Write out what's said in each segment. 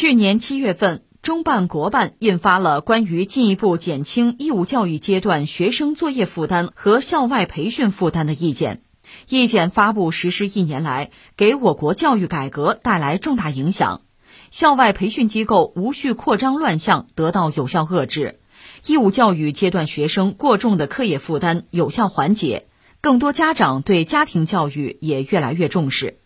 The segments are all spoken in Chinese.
去年七月份，中办国办印发了关于进一步减轻义务教育阶段学生作业负担和校外培训负担的意见。意见发布实施一年来，给我国教育改革带来重大影响，校外培训机构无序扩张乱象得到有效遏制，义务教育阶段学生过重的课业负担有效缓解，更多家长对家庭教育也越来越重视。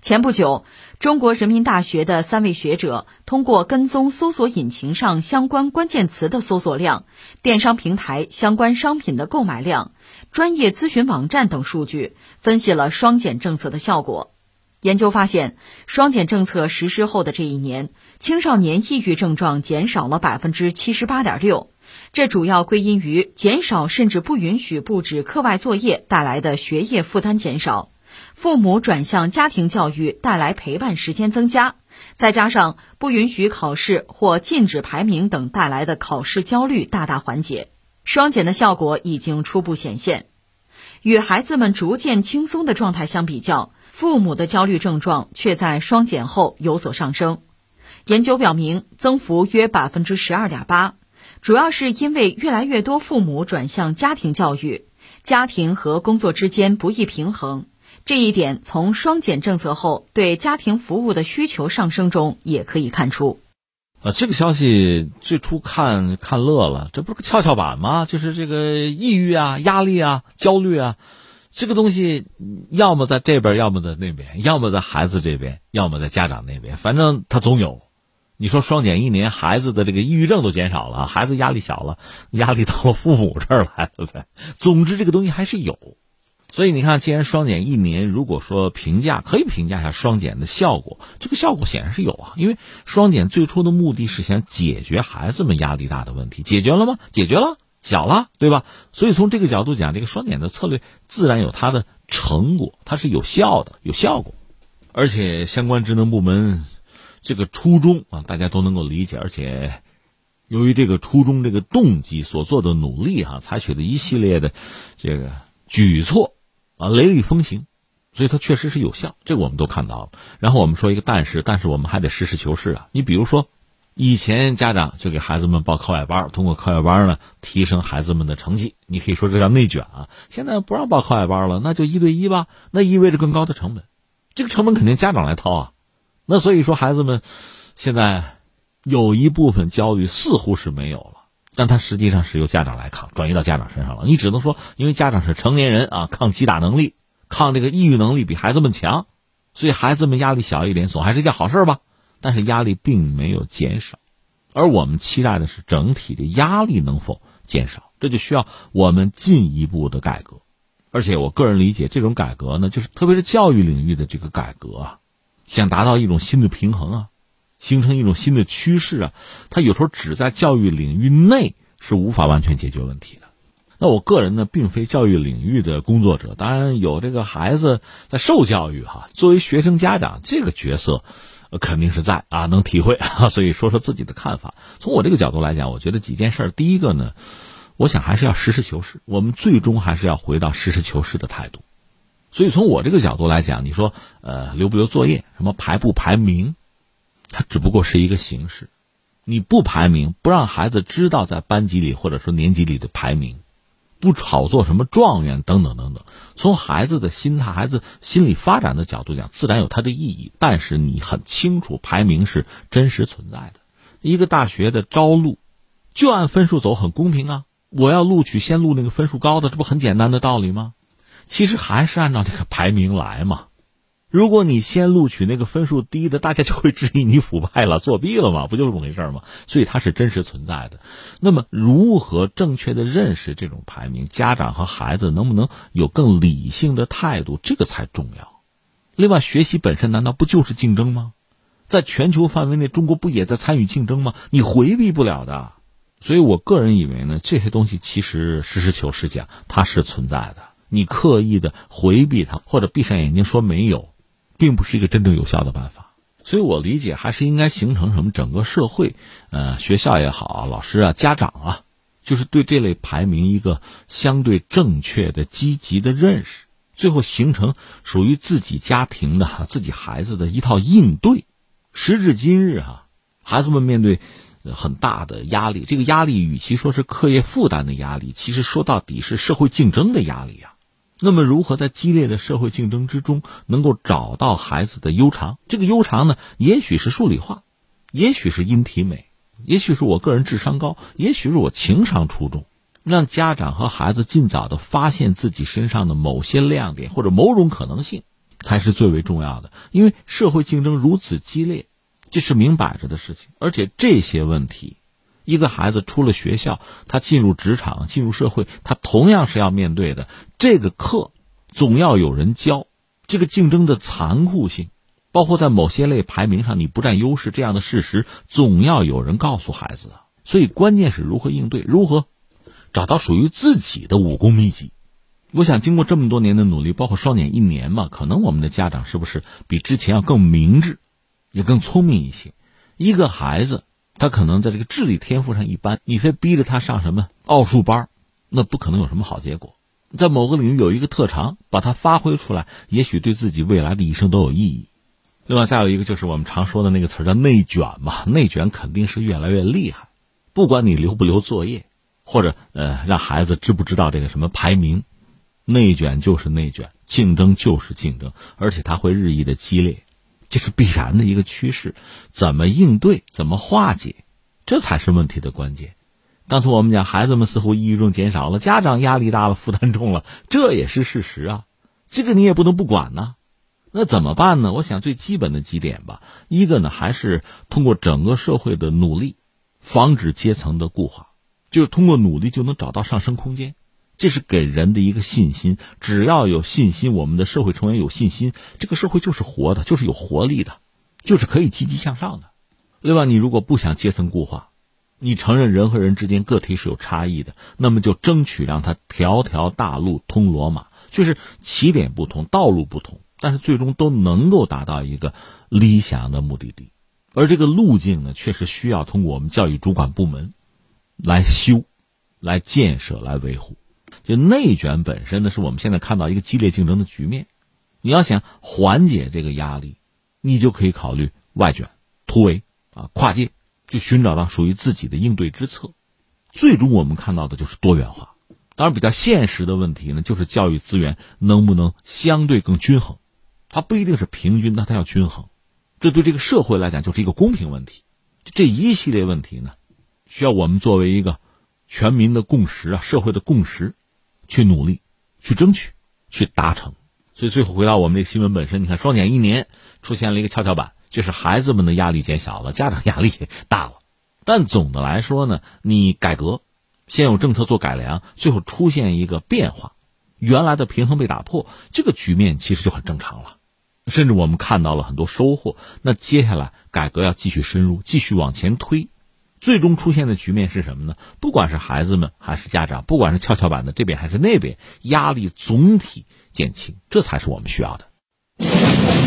前不久，中国人民大学的三位学者通过跟踪搜索引擎上相关关键词的搜索量、电商平台相关商品的购买量、专业咨询网站等数据，分析了双减政策的效果。研究发现，双减政策实施后的这一年，青少年抑郁症状减少了百分之七十八点六，这主要归因于减少甚至不允许布置课外作业带来的学业负担减少。父母转向家庭教育带来陪伴时间增加，再加上不允许考试或禁止排名等带来的考试焦虑大大缓解，双减的效果已经初步显现。与孩子们逐渐轻松的状态相比较，父母的焦虑症状却在双减后有所上升。研究表明，增幅约百分之十二点八，主要是因为越来越多父母转向家庭教育，家庭和工作之间不易平衡。这一点从双减政策后对家庭服务的需求上升中也可以看出。呃，这个消息最初看看乐了，这不是个跷跷板吗？就是这个抑郁啊、压力啊、焦虑啊，这个东西要么在这边，要么在那边，要么在孩子这边，要么在家长那边，反正他总有。你说双减一年，孩子的这个抑郁症都减少了，孩子压力小了，压力到了父母这儿来了呗。总之，这个东西还是有。所以你看，既然双减一年，如果说评价可以评价一下双减的效果，这个效果显然是有啊。因为双减最初的目的是想解决孩子们压力大的问题，解决了吗？解决了，小了，对吧？所以从这个角度讲，这个双减的策略自然有它的成果，它是有效的，有效果。而且相关职能部门这个初衷啊，大家都能够理解。而且由于这个初衷、这个动机所做的努力哈，采取的一系列的这个举措。啊，雷厉风行，所以它确实是有效，这个我们都看到了。然后我们说一个但是，但是我们还得实事求是啊。你比如说，以前家长就给孩子们报课外班，通过课外班呢提升孩子们的成绩，你可以说这叫内卷啊。现在不让报课外班了，那就一对一吧，那意味着更高的成本，这个成本肯定家长来掏啊。那所以说，孩子们现在有一部分焦虑似乎是没有了。但他实际上是由家长来扛，转移到家长身上了。你只能说，因为家长是成年人啊，抗击打能力、抗这个抑郁能力比孩子们强，所以孩子们压力小一点，总还是一件好事吧。但是压力并没有减少，而我们期待的是整体的压力能否减少，这就需要我们进一步的改革。而且我个人理解，这种改革呢，就是特别是教育领域的这个改革啊，想达到一种新的平衡啊。形成一种新的趋势啊，它有时候只在教育领域内是无法完全解决问题的。那我个人呢，并非教育领域的工作者，当然有这个孩子在受教育哈，作为学生家长这个角色，肯定是在啊，能体会 啊，所以说说自己的看法。从我这个角度来讲，我觉得几件事。第一个呢，我想还是要实事求是，我们最终还是要回到实事求是的态度。所以从我这个角度来讲，你说呃留不留作业，什么排不排名？它只不过是一个形式，你不排名，不让孩子知道在班级里或者说年级里的排名，不炒作什么状元等等等等。从孩子的心态、孩子心理发展的角度讲，自然有它的意义。但是你很清楚，排名是真实存在的。一个大学的招录，就按分数走，很公平啊。我要录取，先录那个分数高的，这不很简单的道理吗？其实还是按照这个排名来嘛。如果你先录取那个分数低的，大家就会质疑你腐败了、作弊了嘛？不就是这么回事吗？所以它是真实存在的。那么，如何正确的认识这种排名？家长和孩子能不能有更理性的态度？这个才重要。另外，学习本身难道不就是竞争吗？在全球范围内，中国不也在参与竞争吗？你回避不了的。所以我个人以为呢，这些东西其实实事求是讲，它是存在的。你刻意的回避它，或者闭上眼睛说没有。并不是一个真正有效的办法，所以我理解还是应该形成什么整个社会，呃，学校也好，老师啊，家长啊，就是对这类排名一个相对正确的、积极的认识，最后形成属于自己家庭的、自己孩子的一套应对。时至今日哈，孩子们面对很大的压力，这个压力与其说是课业负担的压力，其实说到底是社会竞争的压力啊。那么，如何在激烈的社会竞争之中，能够找到孩子的优长？这个优长呢，也许是数理化，也许是音体美，也许是我个人智商高，也许是我情商出众。让家长和孩子尽早的发现自己身上的某些亮点或者某种可能性，才是最为重要的。因为社会竞争如此激烈，这是明摆着的事情。而且这些问题，一个孩子出了学校，他进入职场、进入社会，他同样是要面对的。这个课总要有人教，这个竞争的残酷性，包括在某些类排名上你不占优势这样的事实，总要有人告诉孩子。所以关键是如何应对，如何。找到属于自己的武功秘籍，我想经过这么多年的努力，包括双减一年嘛，可能我们的家长是不是比之前要更明智，也更聪明一些？一个孩子他可能在这个智力天赋上一般，你非逼着他上什么奥数班，那不可能有什么好结果。在某个领域有一个特长，把它发挥出来，也许对自己未来的一生都有意义。另外，再有一个就是我们常说的那个词叫内卷嘛，内卷肯定是越来越厉害，不管你留不留作业。或者呃，让孩子知不知道这个什么排名？内卷就是内卷，竞争就是竞争，而且它会日益的激烈，这是必然的一个趋势。怎么应对？怎么化解？这才是问题的关键。刚才我们讲，孩子们似乎抑郁症减少了，家长压力大了，负担重了，这也是事实啊。这个你也不能不管呢。那怎么办呢？我想最基本的几点吧。一个呢，还是通过整个社会的努力，防止阶层的固化。就是通过努力就能找到上升空间，这是给人的一个信心。只要有信心，我们的社会成员有信心，这个社会就是活的，就是有活力的，就是可以积极向上的。另外，你如果不想阶层固化，你承认人和人之间个体是有差异的，那么就争取让他条条大路通罗马，就是起点不同，道路不同，但是最终都能够达到一个理想的目的地。而这个路径呢，确实需要通过我们教育主管部门。来修，来建设，来维护。就内卷本身呢，是我们现在看到一个激烈竞争的局面。你要想缓解这个压力，你就可以考虑外卷、突围啊、跨界，就寻找到属于自己的应对之策。最终我们看到的就是多元化。当然，比较现实的问题呢，就是教育资源能不能相对更均衡。它不一定是平均，但它要均衡。这对这个社会来讲就是一个公平问题。这一系列问题呢？需要我们作为一个全民的共识啊，社会的共识，去努力，去争取，去达成。所以最后回到我们这个新闻本身，你看双减一年出现了一个跷跷板，就是孩子们的压力减小了，家长压力大了。但总的来说呢，你改革，先有政策做改良，最后出现一个变化，原来的平衡被打破，这个局面其实就很正常了。甚至我们看到了很多收获。那接下来改革要继续深入，继续往前推。最终出现的局面是什么呢？不管是孩子们还是家长，不管是跷跷板的这边还是那边，压力总体减轻，这才是我们需要的。